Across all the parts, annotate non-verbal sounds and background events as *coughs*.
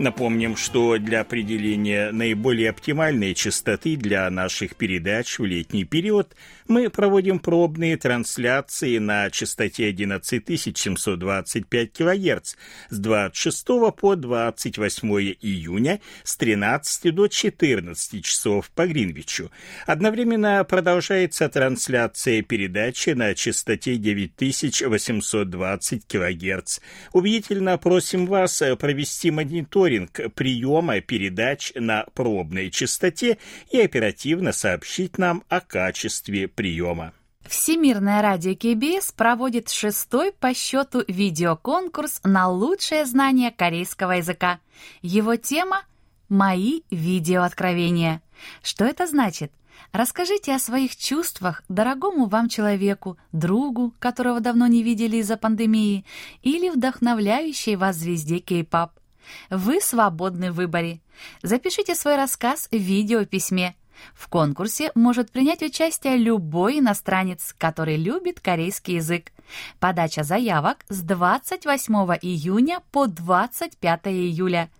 Напомним, что для определения наиболее оптимальной частоты для наших передач в летний период мы проводим пробные трансляции на частоте 11725 кГц с 26 по 28 июня с 13 до 14 часов по Гринвичу. Одновременно продолжается трансляция передачи на частоте 9820 кГц. Убедительно просим вас провести мониторинг приема передач на пробной частоте и оперативно сообщить нам о качестве приема. Всемирное радио КБС проводит шестой по счету видеоконкурс на лучшее знание корейского языка. Его тема «Мои видеооткровения». Что это значит? Расскажите о своих чувствах дорогому вам человеку, другу, которого давно не видели из-за пандемии, или вдохновляющей вас звезде кей-пап. Вы свободны в выборе. Запишите свой рассказ в видеописьме. В конкурсе может принять участие любой иностранец, который любит корейский язык. Подача заявок с 28 июня по 25 июля.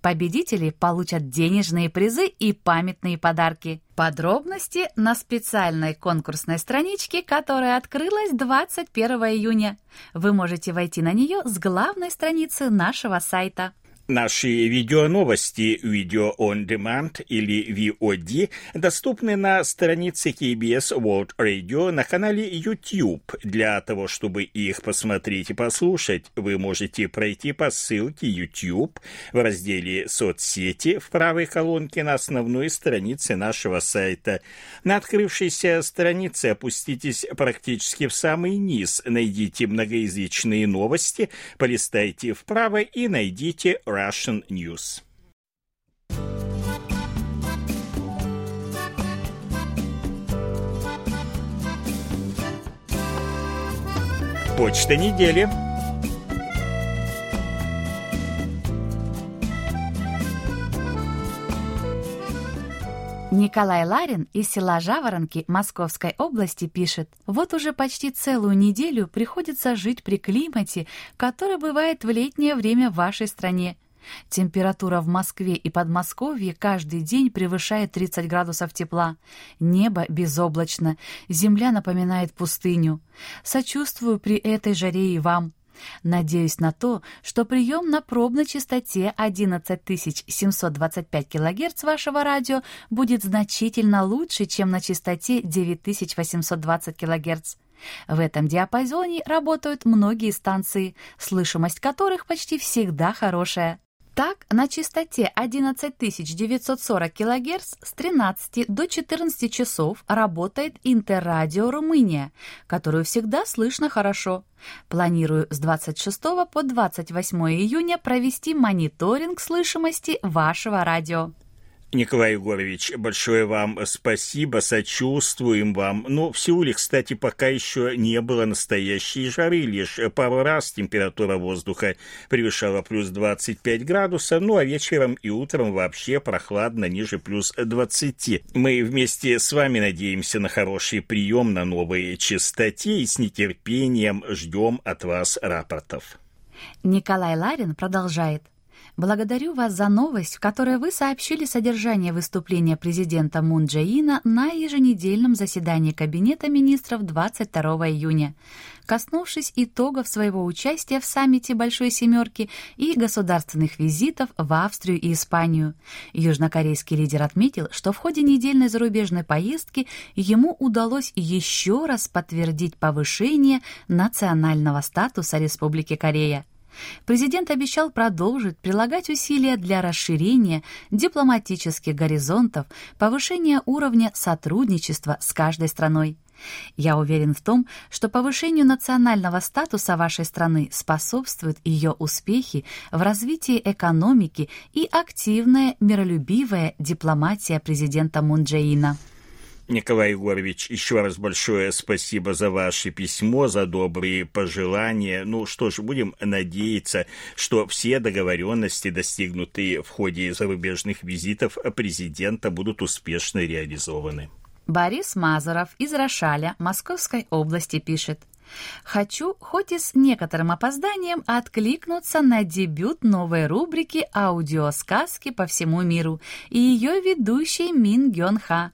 Победители получат денежные призы и памятные подарки. Подробности на специальной конкурсной страничке, которая открылась 21 июня. Вы можете войти на нее с главной страницы нашего сайта. Наши видеоновости Video on Demand или VOD доступны на странице KBS World Radio на канале YouTube. Для того, чтобы их посмотреть и послушать, вы можете пройти по ссылке YouTube в разделе «Соцсети» в правой колонке на основной странице нашего сайта. На открывшейся странице опуститесь практически в самый низ, найдите многоязычные новости, полистайте вправо и найдите Russian News. Почта недели. Николай Ларин из села Жаворонки Московской области пишет, «Вот уже почти целую неделю приходится жить при климате, который бывает в летнее время в вашей стране. Температура в Москве и Подмосковье каждый день превышает 30 градусов тепла. Небо безоблачно, земля напоминает пустыню. Сочувствую при этой жаре и вам. Надеюсь на то, что прием на пробной частоте 11725 кГц вашего радио будет значительно лучше, чем на частоте 9820 кГц. В этом диапазоне работают многие станции, слышимость которых почти всегда хорошая. Так, на частоте 11940 кГц с 13 до 14 часов работает Интеррадио Румыния, которую всегда слышно хорошо. Планирую с 26 по 28 июня провести мониторинг слышимости вашего радио. Николай Егорович, большое вам спасибо, сочувствуем вам. Но в Сеуле, кстати, пока еще не было настоящей жары, лишь пару раз температура воздуха превышала плюс 25 градусов, ну а вечером и утром вообще прохладно, ниже плюс 20. Мы вместе с вами надеемся на хороший прием на новой частоте и с нетерпением ждем от вас рапортов. Николай Ларин продолжает. Благодарю вас за новость, в которой вы сообщили содержание выступления президента Мун Джаина на еженедельном заседании Кабинета министров 22 июня. Коснувшись итогов своего участия в саммите Большой Семерки и государственных визитов в Австрию и Испанию, южнокорейский лидер отметил, что в ходе недельной зарубежной поездки ему удалось еще раз подтвердить повышение национального статуса Республики Корея. Президент обещал продолжить прилагать усилия для расширения дипломатических горизонтов, повышения уровня сотрудничества с каждой страной. Я уверен в том, что повышению национального статуса вашей страны способствуют ее успехи в развитии экономики и активная миролюбивая дипломатия президента Мунджеина. Николай Егорович, еще раз большое спасибо за ваше письмо, за добрые пожелания. Ну что ж, будем надеяться, что все договоренности, достигнутые в ходе зарубежных визитов президента, будут успешно реализованы. Борис Мазуров из Рошаля Московской области пишет. Хочу, хоть и с некоторым опозданием, откликнуться на дебют новой рубрики «Аудиосказки по всему миру» и ее ведущей Мин Гён Ха.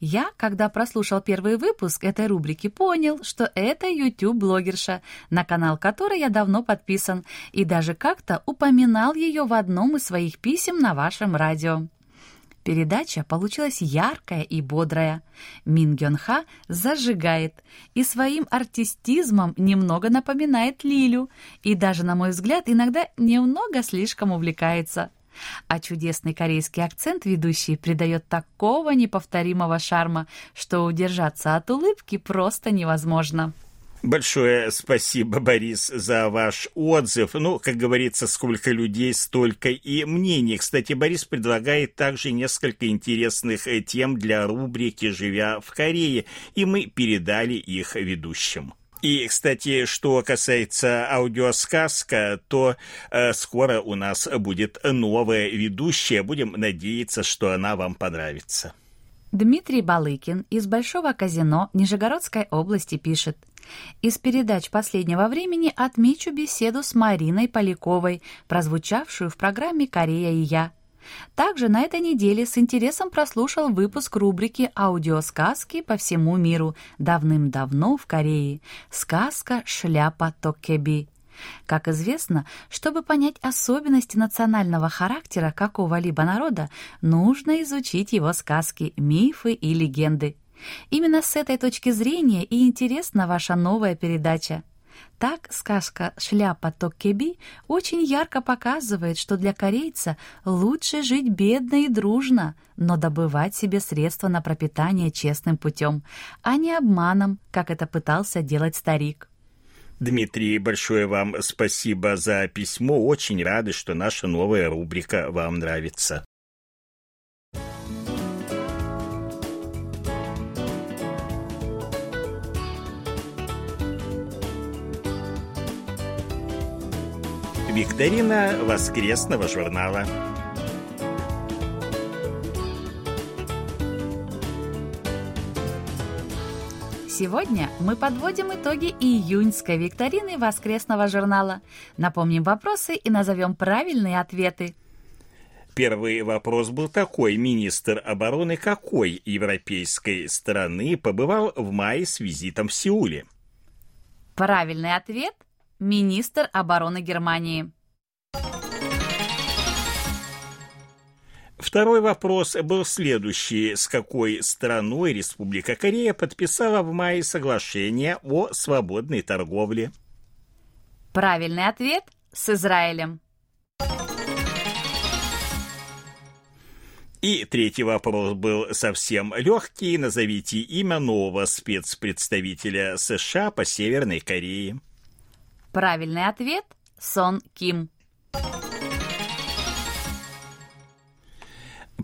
Я, когда прослушал первый выпуск этой рубрики, понял, что это YouTube-блогерша, на канал которой я давно подписан, и даже как-то упоминал ее в одном из своих писем на вашем радио. Передача получилась яркая и бодрая. Мин Гён Ха зажигает и своим артистизмом немного напоминает Лилю, и даже, на мой взгляд, иногда немного слишком увлекается. А чудесный корейский акцент ведущий придает такого неповторимого шарма, что удержаться от улыбки просто невозможно. Большое спасибо, Борис, за ваш отзыв. Ну, как говорится, сколько людей, столько и мнений. Кстати, Борис предлагает также несколько интересных э, тем для рубрики «Живя в Корее», и мы передали их ведущим. И, кстати, что касается аудиосказка, то э, скоро у нас будет новая ведущая. Будем надеяться, что она вам понравится. Дмитрий Балыкин из Большого казино Нижегородской области пишет. Из передач последнего времени отмечу беседу с Мариной Поляковой, прозвучавшую в программе «Корея и я». Также на этой неделе с интересом прослушал выпуск рубрики «Аудиосказки по всему миру» давным-давно в Корее «Сказка «Шляпа Токеби». Как известно, чтобы понять особенности национального характера какого-либо народа, нужно изучить его сказки, мифы и легенды. Именно с этой точки зрения и интересна ваша новая передача – так сказка «Шляпа Токкеби» очень ярко показывает, что для корейца лучше жить бедно и дружно, но добывать себе средства на пропитание честным путем, а не обманом, как это пытался делать старик. Дмитрий, большое вам спасибо за письмо. Очень рады, что наша новая рубрика вам нравится. Викторина воскресного журнала. Сегодня мы подводим итоги июньской викторины воскресного журнала. Напомним вопросы и назовем правильные ответы. Первый вопрос был такой. Министр обороны какой европейской страны побывал в мае с визитом в Сеуле? Правильный ответ министр обороны Германии. Второй вопрос был следующий. С какой страной Республика Корея подписала в мае соглашение о свободной торговле? Правильный ответ – с Израилем. И третий вопрос был совсем легкий. Назовите имя нового спецпредставителя США по Северной Корее. Правильный ответ – Сон Ким.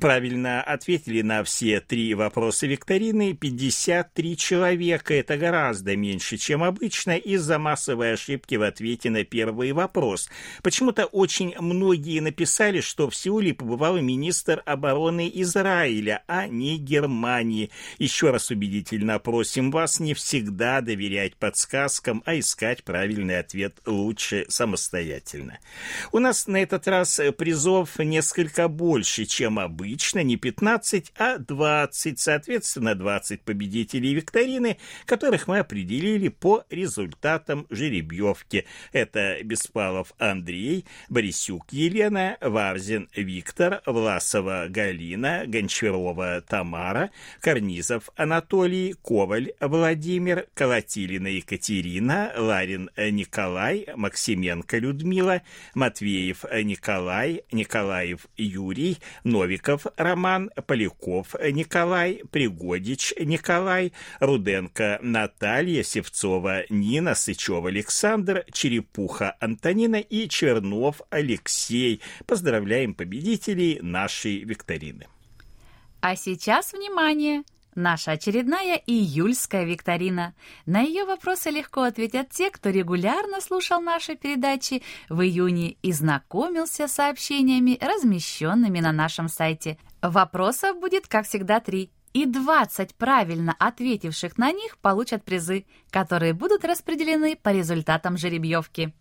Правильно ответили на все три вопроса викторины 53 человека. Это гораздо меньше, чем обычно, из-за массовой ошибки в ответе на первый вопрос. Почему-то очень многие написали, что в Сеуле побывал министр обороны Израиля, а не Германии. Еще раз убедительно просим вас не всегда доверять подсказкам, а искать правильный ответ лучше самостоятельно. У нас на этот раз призов несколько больше, чем обычно обычно не 15, а 20, соответственно, 20 победителей викторины, которых мы определили по результатам жеребьевки. Это Беспалов Андрей, Борисюк Елена, Варзин Виктор, Власова Галина, Гончарова Тамара, Карнизов Анатолий, Коваль Владимир, Колотилина Екатерина, Ларин Николай, Максименко Людмила, Матвеев Николай, Николаев Юрий, Новиков Нефедов Роман, Поляков Николай, Пригодич Николай, Руденко Наталья, Севцова Нина, Сычева Александр, Черепуха Антонина и Чернов Алексей. Поздравляем победителей нашей викторины. А сейчас внимание! Наша очередная июльская викторина. На ее вопросы легко ответят те, кто регулярно слушал наши передачи в июне и знакомился с сообщениями, размещенными на нашем сайте. Вопросов будет, как всегда, три. И 20 правильно ответивших на них получат призы, которые будут распределены по результатам жеребьевки.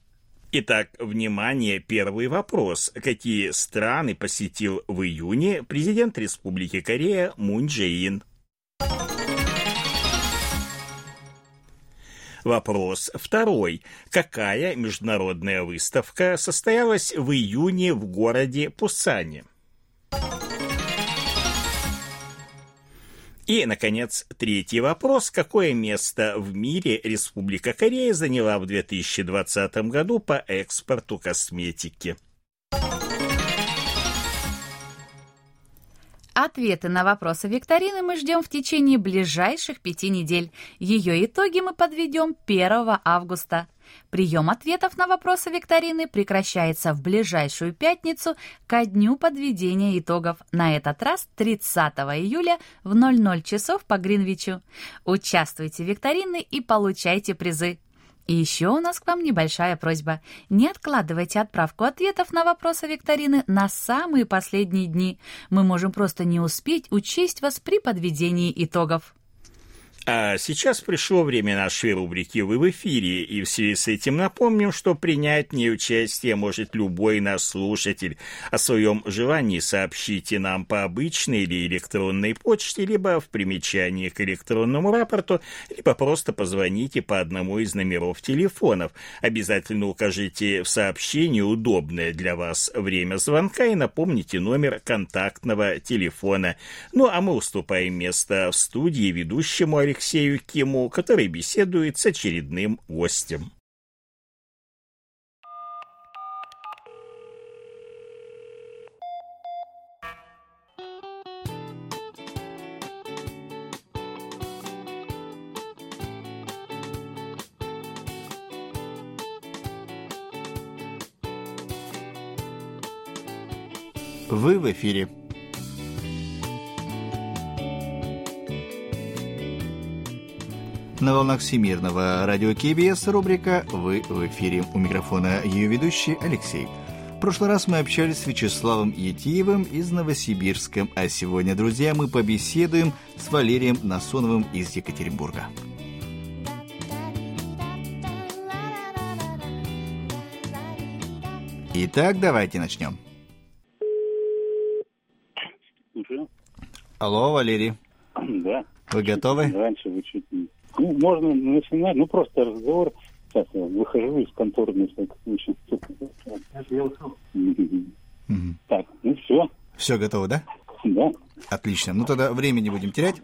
Итак, внимание, первый вопрос. Какие страны посетил в июне президент Республики Корея Мун Джеин? Вопрос второй. Какая международная выставка состоялась в июне в городе Пусане? И, наконец, третий вопрос. Какое место в мире Республика Корея заняла в 2020 году по экспорту косметики? Ответы на вопросы викторины мы ждем в течение ближайших пяти недель. Ее итоги мы подведем 1 августа. Прием ответов на вопросы викторины прекращается в ближайшую пятницу ко дню подведения итогов, на этот раз 30 июля в 00 часов по Гринвичу. Участвуйте в викторины и получайте призы. И еще у нас к вам небольшая просьба. Не откладывайте отправку ответов на вопросы викторины на самые последние дни. Мы можем просто не успеть учесть вас при подведении итогов. А сейчас пришло время нашей рубрики «Вы в эфире», и в связи с этим напомним, что принять в ней участие может любой наш слушатель. О своем желании сообщите нам по обычной или электронной почте, либо в примечании к электронному рапорту, либо просто позвоните по одному из номеров телефонов. Обязательно укажите в сообщении удобное для вас время звонка и напомните номер контактного телефона. Ну а мы уступаем место в студии ведущему Алексею Киму, который беседует с очередным гостем. Вы в эфире. На волнах Всемирного радио КБС рубрика «Вы в эфире». У микрофона ее ведущий Алексей. В прошлый раз мы общались с Вячеславом Етиевым из Новосибирска, а сегодня, друзья, мы побеседуем с Валерием Насоновым из Екатеринбурга. Итак, давайте начнем. Алло, Валерий. Да. Вы готовы? Раньше вы чуть не ну, можно начинать, ну, просто разговор. Сейчас я выхожу из конторы на всякий случай. Так, ну все. Все готово, да? Да. Отлично. Ну тогда времени не будем терять.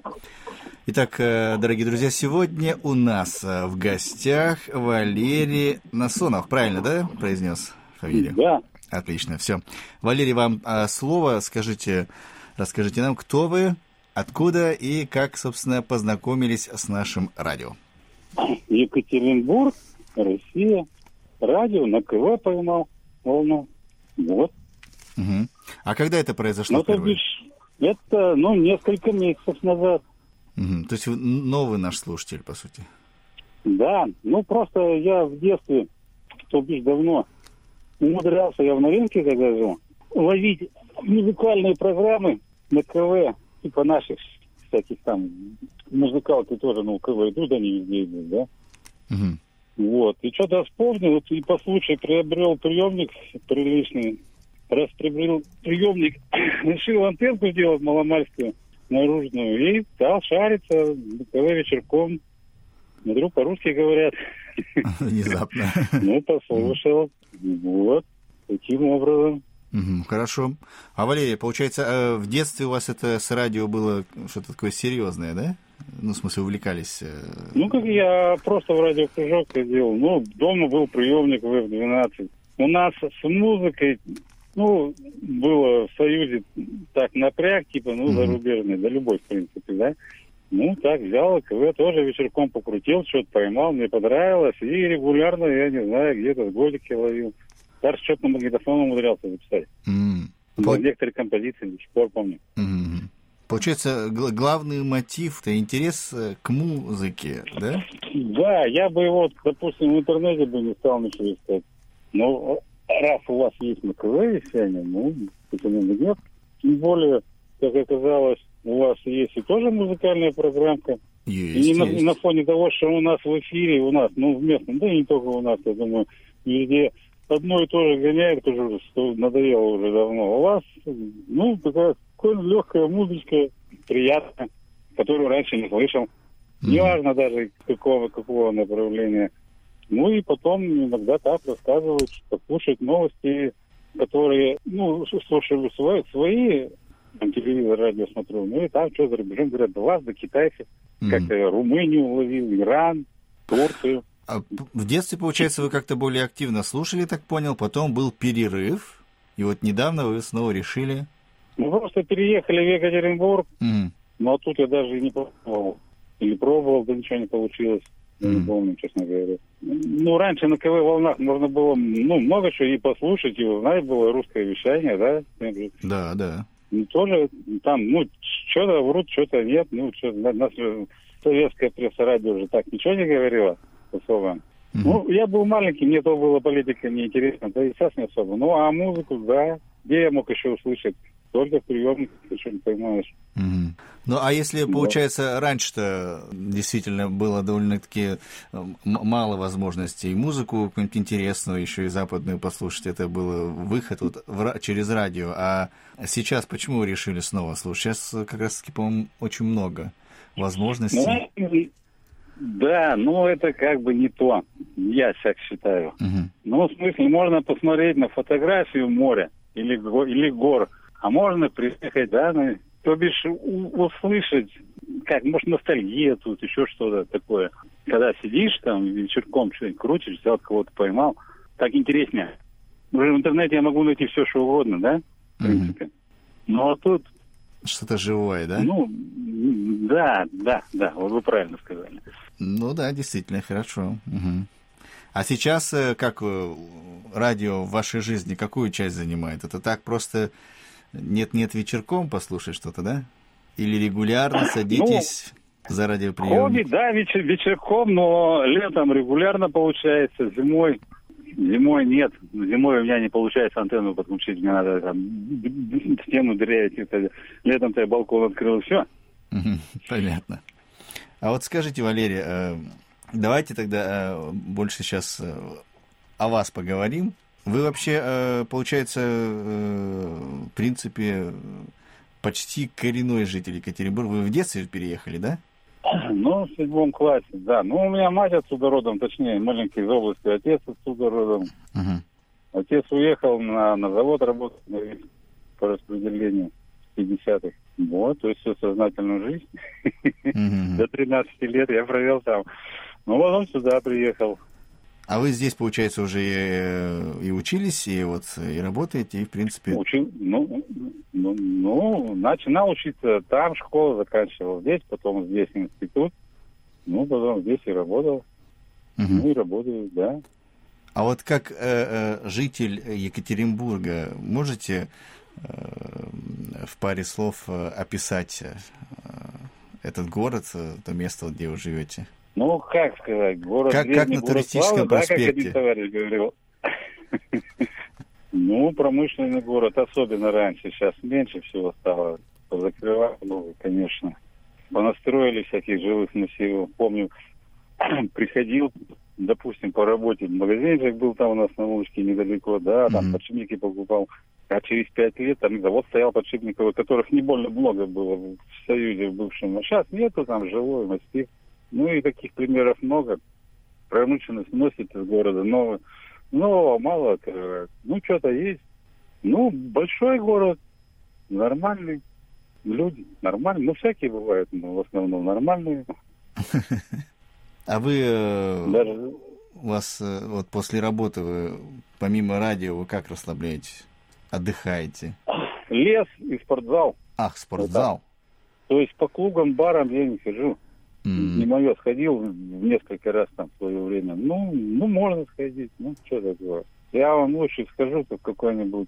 Итак, э, дорогие друзья, сегодня у нас э, в гостях Валерий Насонов. Правильно, да, произнес фамилию? Да. Отлично, все. Валерий, вам э, слово. Скажите, расскажите нам, кто вы, Откуда и как, собственно, познакомились с нашим радио? Екатеринбург, Россия, радио, на КВ поймал волну. Вот. Угу. А когда это произошло ну, то бишь, это, ну, несколько месяцев назад. Угу. То есть вы новый наш слушатель, по сути? Да, ну, просто я в детстве, то бишь давно, умудрялся, я в новинке когда жил, ловить музыкальные программы на КВ типа наших всяких там музыкалки тоже, ну, КВ идут, они везде идут, да? Угу. Вот. И что-то вспомнил, вот, и по случаю приобрел приемник приличный. Раз приобрел приемник, *coughs* решил антенку сделать маломальскую, наружную, и стал шариться КВ вечерком. Смотрю, по-русски говорят. *laughs* Внезапно. *laughs* Ну, послушал. Вот. Таким образом. Угу, хорошо. А Валерий, получается, э, в детстве у вас это с радио было что-то такое серьезное, да? Ну, в смысле, увлекались? Э, ну, как я просто в радиокружок ходил. Ну, дома был приемник ВФ-12. У нас с музыкой ну, было в Союзе так напряг, типа, ну, Мгм. зарубежный, да любой, в принципе, да. Ну, так взял, КВ тоже вечерком покрутил, что-то поймал, мне понравилось, и регулярно, я не знаю, где-то с годики ловил. Даже что-то на магнитофон умудрялся записать. Ну, Пол- Некоторые композиции до сих пор помню. Мгм. Получается, гл- главный мотив это интерес э, к музыке, да? Да, я бы его, допустим, в интернете бы не стал ничего искать. Но раз у вас есть КВ вещание, ну, почему бы нет? Тем более, как оказалось, у вас есть и тоже музыкальная программка. Есть, и на, есть. на фоне того, что у нас в эфире, у нас, ну, в местном, да и не только у нас, я думаю, везде одно и то же гоняет, уже что надоело уже давно. У вас, ну, такая легкая музычка, приятная, которую раньше не слышал. Неважно даже какого, какого направления. Ну и потом иногда так рассказывают, что слушают новости, которые, ну, слушаю свои, свои там, телевизор, радио смотрю, ну и там что за рубежом говорят, до вас, до китайцев, как-то Румынию уловил, Иран, Турцию. А в детстве, получается, вы как-то более активно слушали, так понял, потом был перерыв, и вот недавно вы снова решили... Мы просто переехали в Екатеринбург, Мгм. но тут я даже и не пробовал. Или пробовал, да ничего не получилось. Я не помню, честно говоря. Ну, раньше на КВ волнах можно было, ну, много чего и послушать, и узнать было русское вещание, да. Да, да. Ну, тоже там, ну, что-то врут, что-то нет. Ну, что на, нас советская пресса радио уже так ничего не говорила особо. Ну, я был маленький, мне то была политика неинтересна, да и сейчас не особо. Ну, а музыку, да, где я мог еще услышать? Только в приемнике, ты что не понимаешь. Мгм. Ну, а если, Да. получается, раньше-то действительно было довольно-таки э, м- мало возможностей и музыку какую-нибудь интересную, еще и западную послушать, это был выход вот в через радио, а сейчас почему вы решили снова слушать? Сейчас э, как раз-таки, по-моему, очень много возможностей. Ну, да, но это как бы не то. Я так считаю. Мгм. Ну, в смысле, можно посмотреть на фотографию моря или, или гор, а можно приехать, да, на, то бишь услышать, как, может, ностальгия тут, еще что-то такое. Когда сидишь там вечерком что-нибудь крутишь, взял кого-то поймал, так интереснее. Уже в интернете я могу найти все, что угодно, да, в принципе. Ну, а тут, Что-то живое, да? ну, да, да, да, вот вы правильно сказали. Ну да, действительно, хорошо. Мгм. А сейчас э, как э, радио в вашей жизни какую часть занимает? Это так просто нет-нет вечерком послушать что-то, да? Или регулярно садитесь за Хобби, радиоприемник? да, вечер, вечерком, но летом регулярно получается, зимой зимой нет. Зимой у меня не получается антенну подключить, мне надо там стену дырявить. Это, летом-то я балкон открыл, все. Понятно. А вот скажите, Валерий, э, давайте тогда э, больше сейчас э, о вас поговорим. Вы вообще, получается, в принципе, почти коренной житель Екатеринбурга. Вы в детстве переехали, да? *clears throat* Ну, в седьмом классе, да. Ну, у меня мать отсюда родом, точнее, маленький из области, отец отсюда родом. Мгм. Отец уехал на, на завод работать по распределению в 50-х. Вот, то есть всю сознательную жизнь. Мгм. *laughs* До 13 лет я провел там. Ну, потом сюда приехал. А вы здесь, получается, уже и, и учились, и вот и работаете, и в принципе. Учил, ну, ну, ну, начинал учиться там, школу заканчивал здесь, потом здесь институт. Ну, потом здесь и работал. Мгм. Ну, и работаю, да. А вот как э, э, житель Екатеринбурга можете э, в паре слов э, описать э, этот город, э, то место, где вы живете? Ну, как сказать, город Как- как древний, на город туристическом славы, да, как проспекте. один товарищ говорил. *laughs* Ну, промышленный город, особенно раньше, сейчас меньше всего стало. Закрывали, конечно. Понастроили всяких жилых массивов. Помню, *clears throat* приходил, допустим, по работе, магазинчик был там у нас на улочке недалеко, да, там Мгм. подшипники покупал. А через пять лет там завод стоял подшипниковый, которых не больно много было в Союзе в бывшем. А сейчас нету, там жилой массив. Ну и таких примеров много. Промышленность носит из города нового. Нового мало. Ну, что-то есть. Ну, большой город, нормальный. Люди нормальные. Ну, всякие бывают, но в основном нормальные. *laughs* А вы э, Даже у вас э, вот после работы вы помимо радио вы как расслабляетесь? отдыхаете? Лес и спортзал. Ах, спортзал. То есть по клубам, барам я не хожу. М. Не мое, сходил несколько раз там в свое время. Ну, ну можно сходить, ну что такое. Я вам лучше скажу, как какой-нибудь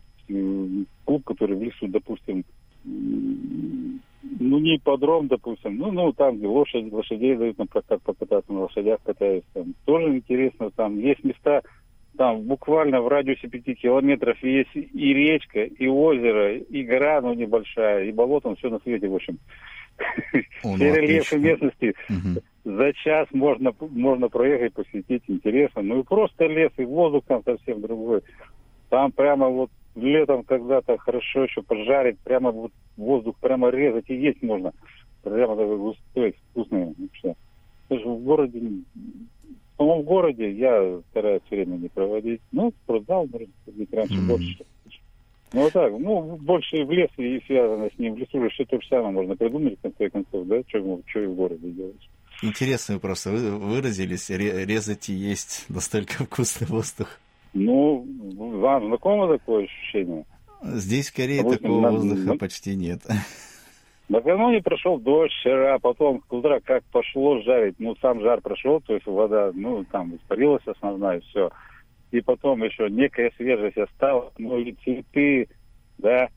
клуб, который в лесу, допустим, ну не подром, допустим, ну, ну там, где лошадь, лошадей дают на прокат покататься, на лошадях катаюсь, там тоже интересно, там есть места, там буквально в радиусе пяти километров есть и речка, и озеро, и гора, ну, небольшая, и болото, ну, все на свете, в общем. Ну, Все рельефы местности за час можно, можно проехать, посетить, интересно. Ну и просто лес, и воздух там совсем другой. Там прямо вот летом когда-то хорошо еще пожарить, прямо вот воздух прямо резать и есть можно. Прямо такой густой, вкусный. в городе, в самом городе я стараюсь время не проводить. Ну, спортзал, может ходить раньше Мгм. больше. Ну, вот так, ну, больше в лес и связано с ним. В лесу же все то же самое можно придумать, в конце концов, да, что, что и в городе делать. Интересно вы просто вы- выразились, ре- резать и есть *laughs* настолько вкусный воздух. Ну, вам знакомо такое ощущение? Здесь в Корее такого на- воздуха на- почти нет. *laughs* Накануне прошел дождь вчера, потом с утра как пошло жарить, ну, сам жар прошел, то есть вода, ну, там испарилась основная, все. И потом еще некая свежесть осталась, ну, и цветы, да,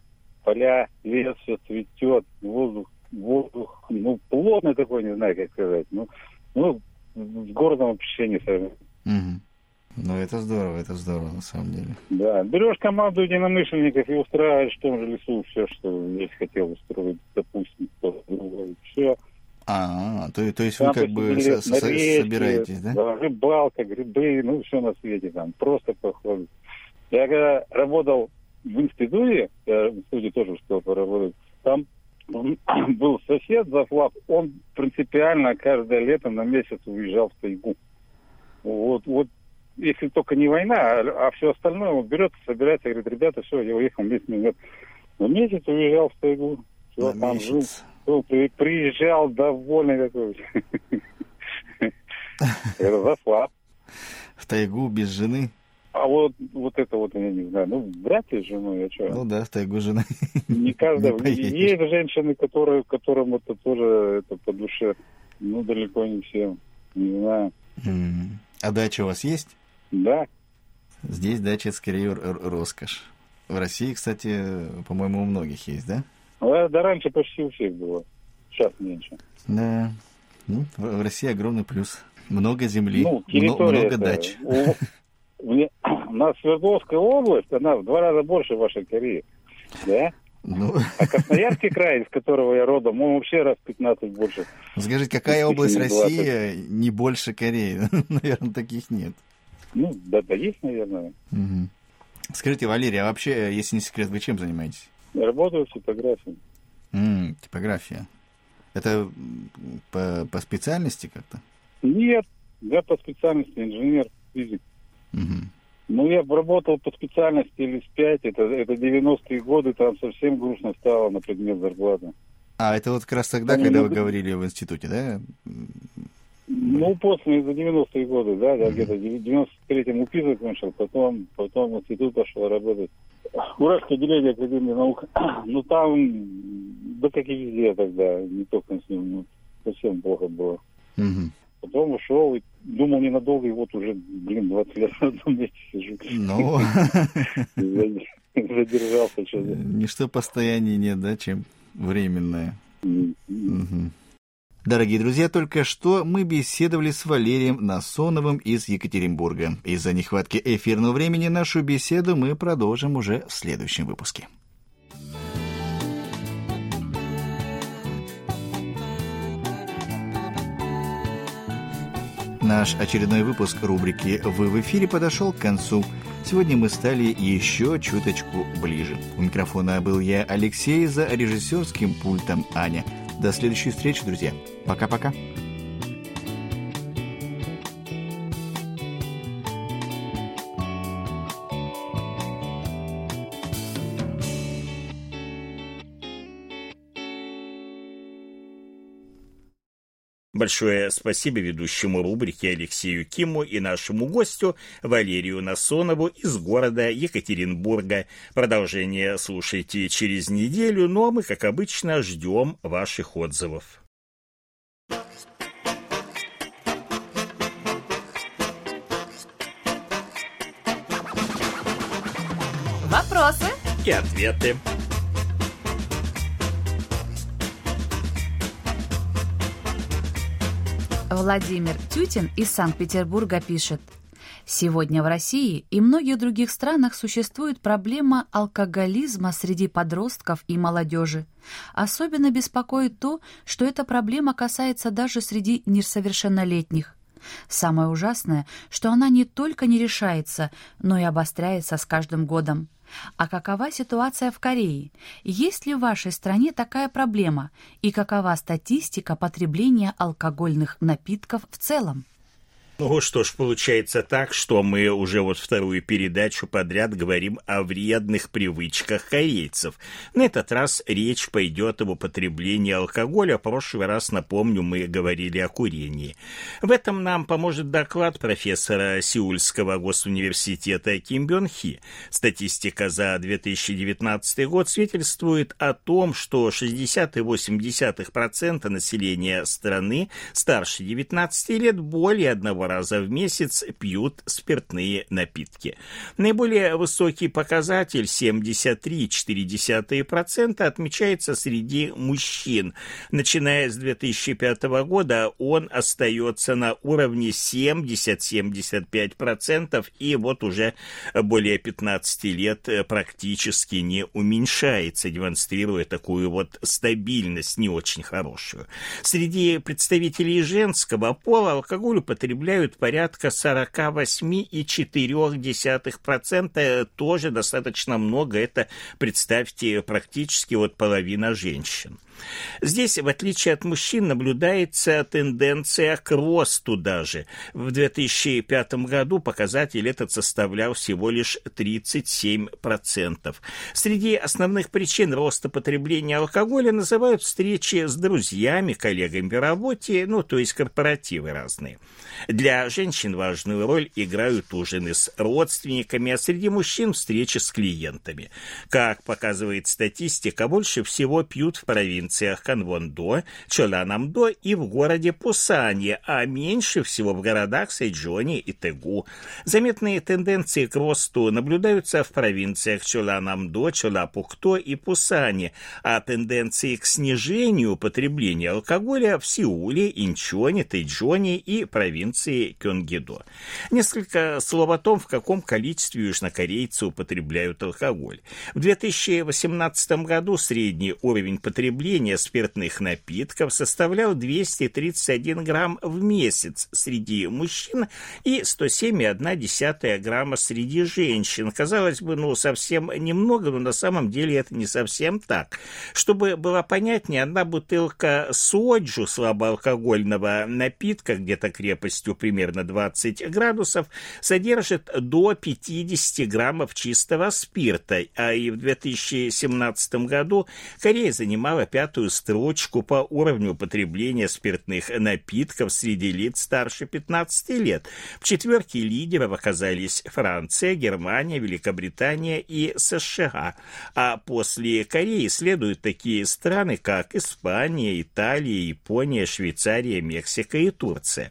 поля, лес, все цветет, воздух, воздух, ну, плотный такой, не знаю, как сказать, ну, ну, с городом вообще не сравнить. Мгм. Ну, это здорово, это здорово, на самом деле. Да, берешь команду единомышленников и устраиваешь в том же лесу все, что здесь хотел устроить, допустим, другой. Все. А, то, то есть вы как бы со- со- собираетесь, да? рыбалка, грибы, ну, все на свете там, просто походу. Я когда работал в институте, я в институте тоже успел поработать, там *clears throat* был сосед за флаг, он принципиально каждое лето на месяц уезжал в тайгу. Вот, вот если только не война, а, все остальное он берет, собирается, говорит, ребята, все, я уехал месяц назад. На месяц уезжал в тайгу. Всё, На там жил, месяц. всё, при- приезжал довольный такой. *laughs* Это за флаг. В тайгу без жены? А вот, вот это вот я не знаю. Ну, вряд ли с женой, я что? Ну да, в тайгу жены. не каждая. *laughs* не. Есть женщины, которые, которым это тоже это по душе. Ну, далеко не всем. Не знаю. А дача у вас есть? Да, Здесь дача скорее роскошь. В России, кстати, по-моему, у многих есть, да? А, да раньше почти у всех было. Сейчас меньше. Да. Ну, в России огромный плюс. Много земли, Ну, территория много это- дач. У, мне- *clears throat* у нас Свердловская область, она в два раза больше вашей Кореи. Да? Ну, А Красноярский *laughs* край, из которого я родом, он вообще раз в 15 больше. скажите, какая область России не больше Кореи? *laughs* Наверное, таких нет. Ну, да, да есть, наверное. Мгм. Скажите, Валерий, а вообще, если не секрет, вы чем занимаетесь? Я работаю в типографии. М, типография. Это по, по специальности как-то? Нет, я по специальности инженер, физик. Мгм. Ну, я работал по специальности лет пять, это, это 90-е годы, там совсем грустно стало на предмет зарплаты. А, это вот как раз тогда, Ну, когда ну, вы говорили в институте, да? Ну, после, за 90-е годы, да, я где-то в 93-м УПИ закончил, потом, потом в институт пошел работать. Уральское отделение Академии наук. *clears throat* Ну, там, да как и везде тогда, не только с ним, ну, совсем плохо было. Потом ушел, и думал ненадолго, и вот уже, блин, 20 лет на одном месте сижу. Ну, *laughs* Зад- Задержался что-то. ничто постояннее нет, да, чем временное. Мгм. Дорогие друзья, только что мы беседовали с Валерием Насоновым из Екатеринбурга. Из-за нехватки эфирного времени нашу беседу мы продолжим уже в следующем выпуске. Наш очередной выпуск рубрики «Вы в эфире» подошел к концу. Сегодня мы стали еще чуточку ближе. У микрофона был я, Алексей, за режиссерским пультом Аня. До следующей встречи, друзья. Пока-пока. Большое спасибо ведущему рубрики Алексею Киму и нашему гостю Валерию Насонову из города Екатеринбурга. Продолжение слушайте через неделю, ну а мы, как обычно, ждем ваших отзывов. Вопросы и ответы. Владимир Тютин из Санкт-Петербурга пишет. Сегодня в России и многих других странах существует проблема алкоголизма среди подростков и молодежи. Особенно беспокоит то, что эта проблема касается даже среди несовершеннолетних. Самое ужасное, что она не только не решается, но и обостряется с каждым годом. А какова ситуация в Корее? Есть ли в вашей стране такая проблема? И какова статистика потребления алкогольных напитков в целом? Ну что ж, получается так, что мы уже вот вторую передачу подряд говорим о вредных привычках корейцев. На этот раз речь пойдет об употреблении алкоголя. В прошлый раз, напомню, мы говорили о курении. В этом нам поможет доклад профессора Сеульского госуниверситета Ким Бён Хи. Статистика за 2019 год свидетельствует о том, что 60,8% населения страны старше 19 лет более одного раза в месяц пьют спиртные напитки. Наиболее высокий показатель 73,4% отмечается среди мужчин. Начиная с 2005 года он остается на уровне 70-75% и вот уже более 15 лет практически не уменьшается, демонстрируя такую вот стабильность не очень хорошую. Среди представителей женского пола алкоголь употребляют составляют порядка 48,4%. Тоже достаточно много. Это, представьте, практически вот половина женщин. Здесь, в отличие от мужчин, наблюдается тенденция к росту даже. В 2005 году показатель этот составлял всего лишь 37%. Среди основных причин роста потребления алкоголя называют встречи с друзьями, коллегами по работе, ну, то есть корпоративы разные. Для женщин важную роль играют ужины с родственниками, а среди мужчин встречи с клиентами. Как показывает статистика, больше всего пьют в провинциях Канвондо, Чоланамдо и в городе Пусане, а меньше всего в городах Сэйджоне и Тегу. Заметные тенденции к росту наблюдаются в провинциях Чоланамдо, Чолапукто и Пусане, а тенденции к снижению потребления алкоголя в Сеуле, Инчоне, Тэйджоне и провинции Кёнгидо. Несколько слов о том, в каком количестве южнокорейцы употребляют алкоголь. В 2018 году средний уровень потребления спиртных напитков составлял 231 грамм в месяц среди мужчин и 107,1 грамма среди женщин. Казалось бы, ну, совсем немного, но на самом деле это не совсем так. Чтобы было понятнее, одна бутылка соджу слабоалкогольного напитка, где-то крепостью примерно 20 градусов, содержит до 50 граммов чистого спирта, а и в 2017 году Корея занимала пятую строчку по уровню употребления спиртных напитков среди лиц старше 15 лет. В четверке лидеров оказались Франция, Германия, Великобритания и США. А после Кореи следуют такие страны, как Испания, Италия, Япония, Швейцария, Мексика и Турция.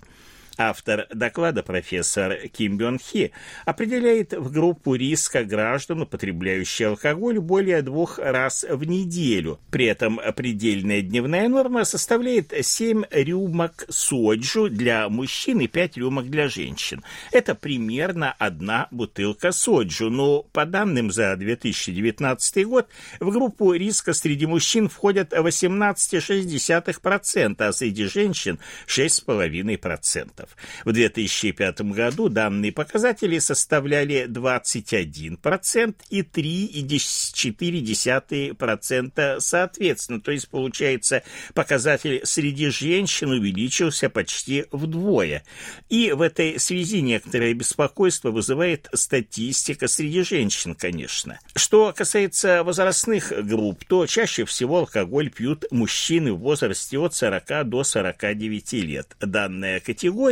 Автор доклада профессор Ким Бён Хи определяет в группу риска граждан, употребляющих алкоголь более двух раз в неделю. При этом предельная дневная норма составляет 7 рюмок соджу для мужчин и 5 рюмок для женщин. Это примерно одна бутылка соджу, но по данным за 2019 год в группу риска среди мужчин входят 18,6%, а среди женщин 6,5%. В 2005 году данные показатели составляли 21% и 3,4% соответственно. То есть, получается, показатель среди женщин увеличился почти вдвое. И в этой связи некоторое беспокойство вызывает статистика среди женщин, конечно. Что касается возрастных групп, то чаще всего алкоголь пьют мужчины в возрасте от 40 до 49 лет. Данная категория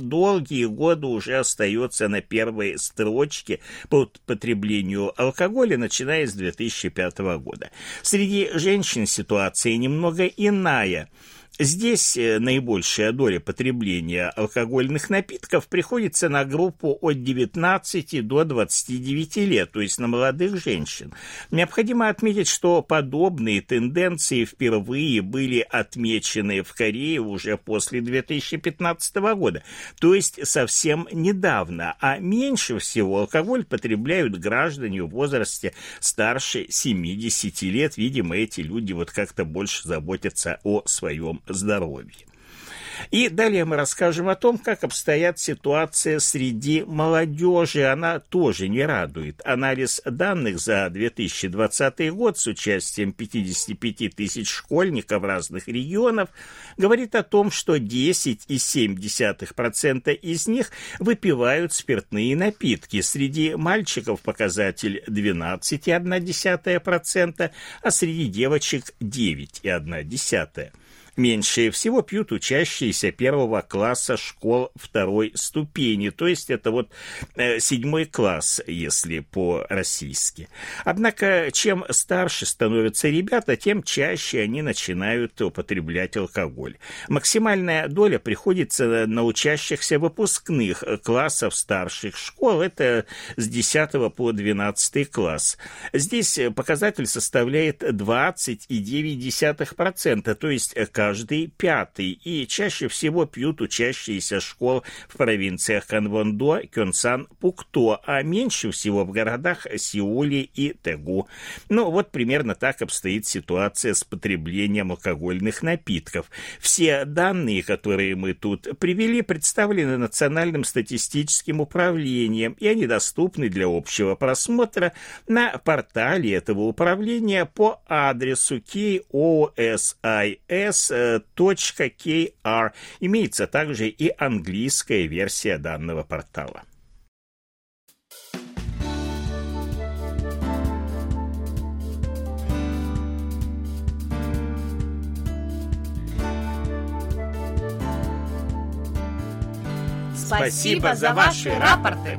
долгие годы уже остается на первой строчке по потреблению алкоголя, начиная с 2005 года. Среди женщин ситуация немного иная – Здесь э, наибольшая доля потребления алкогольных напитков приходится на группу от 19 до 29 лет, то есть на молодых женщин. Необходимо отметить, что подобные тенденции впервые были отмечены в Корее уже после 2015 года, то есть совсем недавно, а меньше всего алкоголь потребляют граждане в возрасте старше 70 лет. Видимо, эти люди вот как-то больше заботятся о своем здоровья. И далее мы расскажем о том, как обстоят ситуация среди молодежи. Она тоже не радует. Анализ данных за 2020 год с участием 55 тысяч школьников разных регионов говорит о том, что 10,7% из них выпивают спиртные напитки. Среди мальчиков показатель 12,1%, а среди девочек 9,1%. Меньше всего пьют учащиеся первого класса школ второй ступени, то есть это вот э, седьмой класс, если по-российски. Однако, чем старше становятся ребята, тем чаще они начинают употреблять алкоголь. Максимальная доля приходится на учащихся выпускных классов старших школ, это с 10 по 12 класс. Здесь показатель составляет 20,9%, то есть каждый пятый, и чаще всего пьют учащиеся школ в провинциях Канвондо, Кёнсан, Пукто, а меньше всего в городах Сеуле и Тегу. Ну, вот примерно так обстоит ситуация с потреблением алкогольных напитков. Все данные, которые мы тут привели, представлены Национальным статистическим управлением, и они доступны для общего просмотра на портале этого управления по адресу KOSIS .kr. Имеется также и английская версия данного портала. Спасибо за ваши рапорты.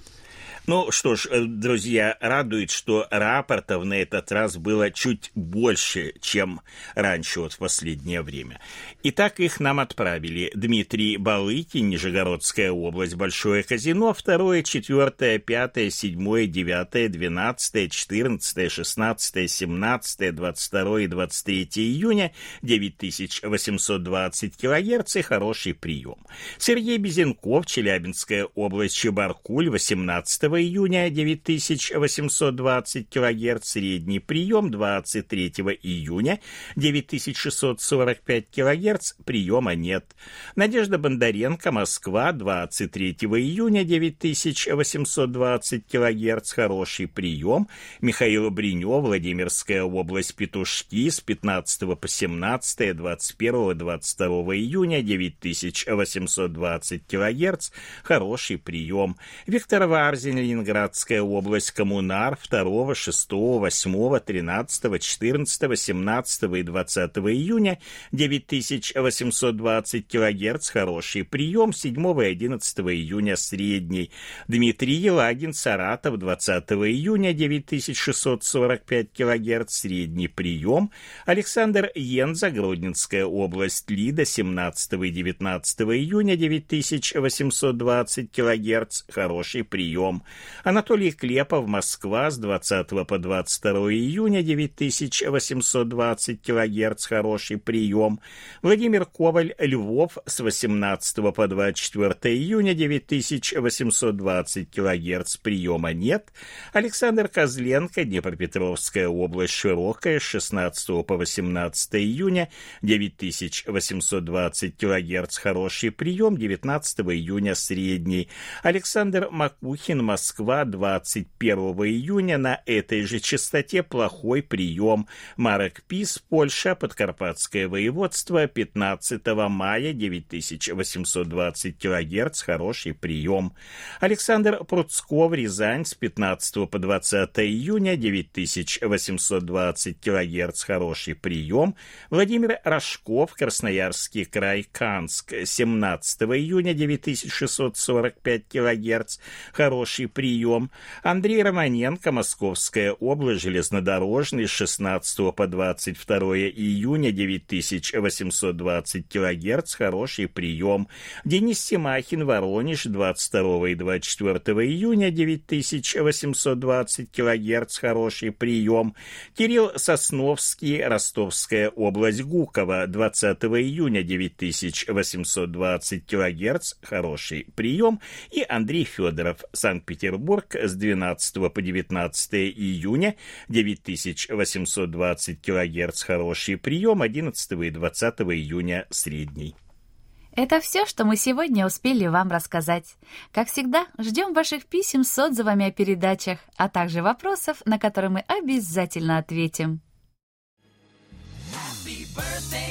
ну что ж, э, друзья, радует, что рапортов на этот раз было чуть больше, чем раньше вот в последнее время. Итак, их нам отправили Дмитрий Балыкин, Нижегородская область, Большое казино, 2, 4, 5, 7, 9, 12, 14, 16, 17, 22 и 23 июня, 9820 килогерц и хороший прием. Сергей Безенков, Челябинская область, Чебаркуль, 18 июня 9820 кГц, средний прием 23 июня 9645 кГц, приема нет. Надежда Бондаренко, Москва, 23 июня 9820 кГц, хороший прием. Михаил Бринев, Владимирская область, Петушки, с 15 по 17, 21-22 июня 9820 кГц, хороший прием. Виктор Варзин, Ленинградская область, Коммунар 2, 6, 8, 13, 14, 17 и 20 июня 9820 кГц, хороший прием, 7 и 11 июня средний. Дмитрий Елагин, Саратов, 20 июня 9645 кГц, средний прием. Александр Йенза, Гродненская область, Лида, 17 и 19 июня 9820 кГц, хороший прием. Анатолий Клепов, Москва, с 20 по 22 июня 9820 кГц, хороший прием. Владимир Коваль, Львов, с 18 по 24 июня 9820 кГц, приема нет. Александр Козленко, Днепропетровская область, Широкая, с 16 по 18 июня 9820 кГц, хороший прием. 19 июня, средний. Александр Макухин, Москва, 21 июня. На этой же частоте плохой прием. Марек Пис, Польша, Подкарпатское воеводство, 15 мая 9820 кГц, хороший прием. Александр Пруцков, Рязань, с 15 по 20 июня 9820 кГц, хороший прием. Владимир Рожков, Красноярский край, Канск, 17 июня 9645 кГц, хороший прием. Андрей Романенко, Московская область, железнодорожный, с 16 по 22 июня 9820 кГц, хороший прием. Денис Семахин, Воронеж, 22 и 24 июня 9820 кГц, хороший прием. Кирилл Сосновский, Ростовская область, Гуково, 20 июня 9820 кГц, хороший прием. И Андрей Федоров, Санкт-Петербург, с 12 по 19 июня 9820 кГц, хороший прием. 11 и 20 июня средний. Это все, что мы сегодня успели вам рассказать. Как всегда, ждем ваших писем с отзывами о передачах, а также вопросов, на которые мы обязательно ответим. Happy birthday.